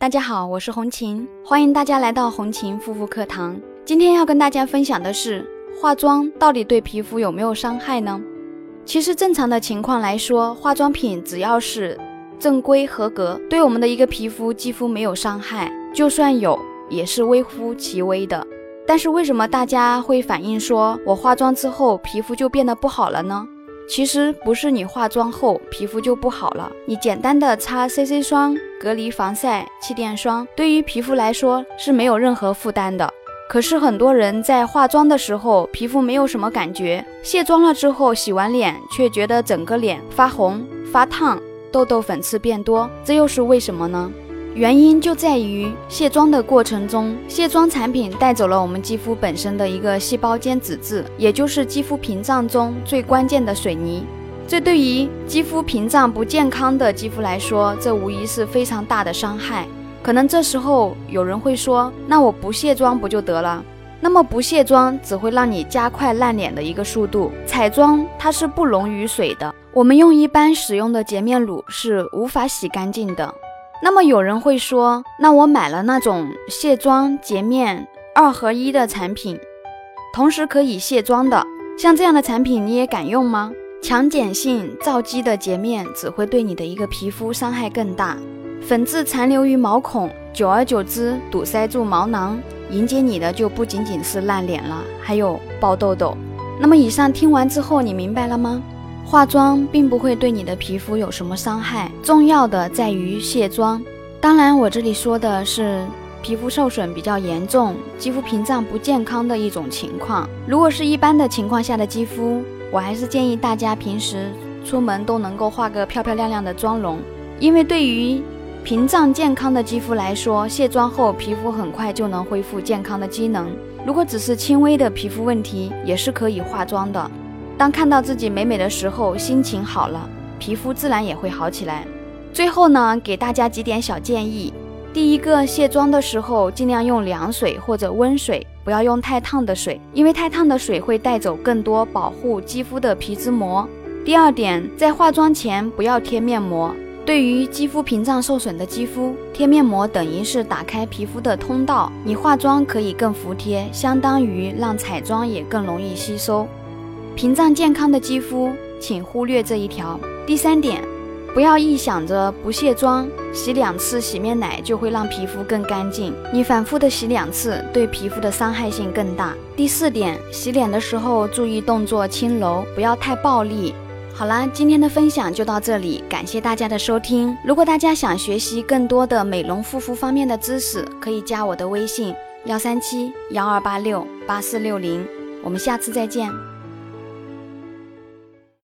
大家好，我是红琴，欢迎大家来到红琴护肤课堂。今天要跟大家分享的是，化妆到底对皮肤有没有伤害呢？其实正常的情况来说，化妆品只要是正规合格，对我们的一个皮肤几乎没有伤害，就算有，也是微乎其微的。但是为什么大家会反映说我化妆之后皮肤就变得不好了呢？其实不是你化妆后皮肤就不好了，你简单的擦 CC 霜、隔离防晒、气垫霜，对于皮肤来说是没有任何负担的。可是很多人在化妆的时候皮肤没有什么感觉，卸妆了之后洗完脸却觉得整个脸发红、发烫，痘痘、粉刺变多，这又是为什么呢？原因就在于卸妆的过程中，卸妆产品带走了我们肌肤本身的一个细胞间脂质，也就是肌肤屏障中最关键的水泥。这对于肌肤屏障不健康的肌肤来说，这无疑是非常大的伤害。可能这时候有人会说：“那我不卸妆不就得了？”那么不卸妆只会让你加快烂脸的一个速度。彩妆它是不溶于水的，我们用一般使用的洁面乳是无法洗干净的。那么有人会说，那我买了那种卸妆洁面二合一的产品，同时可以卸妆的，像这样的产品你也敢用吗？强碱性皂基的洁面只会对你的一个皮肤伤害更大，粉质残留于毛孔，久而久之堵塞住毛囊，迎接你的就不仅仅是烂脸了，还有爆痘痘。那么以上听完之后，你明白了吗？化妆并不会对你的皮肤有什么伤害，重要的在于卸妆。当然，我这里说的是皮肤受损比较严重、肌肤屏障不健康的一种情况。如果是一般的情况下的肌肤，我还是建议大家平时出门都能够化个漂漂亮亮的妆容，因为对于屏障健康的肌肤来说，卸妆后皮肤很快就能恢复健康的机能。如果只是轻微的皮肤问题，也是可以化妆的。当看到自己美美的时候，心情好了，皮肤自然也会好起来。最后呢，给大家几点小建议：第一个，卸妆的时候尽量用凉水或者温水，不要用太烫的水，因为太烫的水会带走更多保护肌肤的皮脂膜。第二点，在化妆前不要贴面膜。对于肌肤屏障受损的肌肤，贴面膜等于是打开皮肤的通道，你化妆可以更服帖，相当于让彩妆也更容易吸收。屏障健康的肌肤，请忽略这一条。第三点，不要一想着不卸妆，洗两次洗面奶就会让皮肤更干净。你反复的洗两次，对皮肤的伤害性更大。第四点，洗脸的时候注意动作轻柔，不要太暴力。好啦，今天的分享就到这里，感谢大家的收听。如果大家想学习更多的美容护肤方面的知识，可以加我的微信：幺三七幺二八六八四六零。我们下次再见。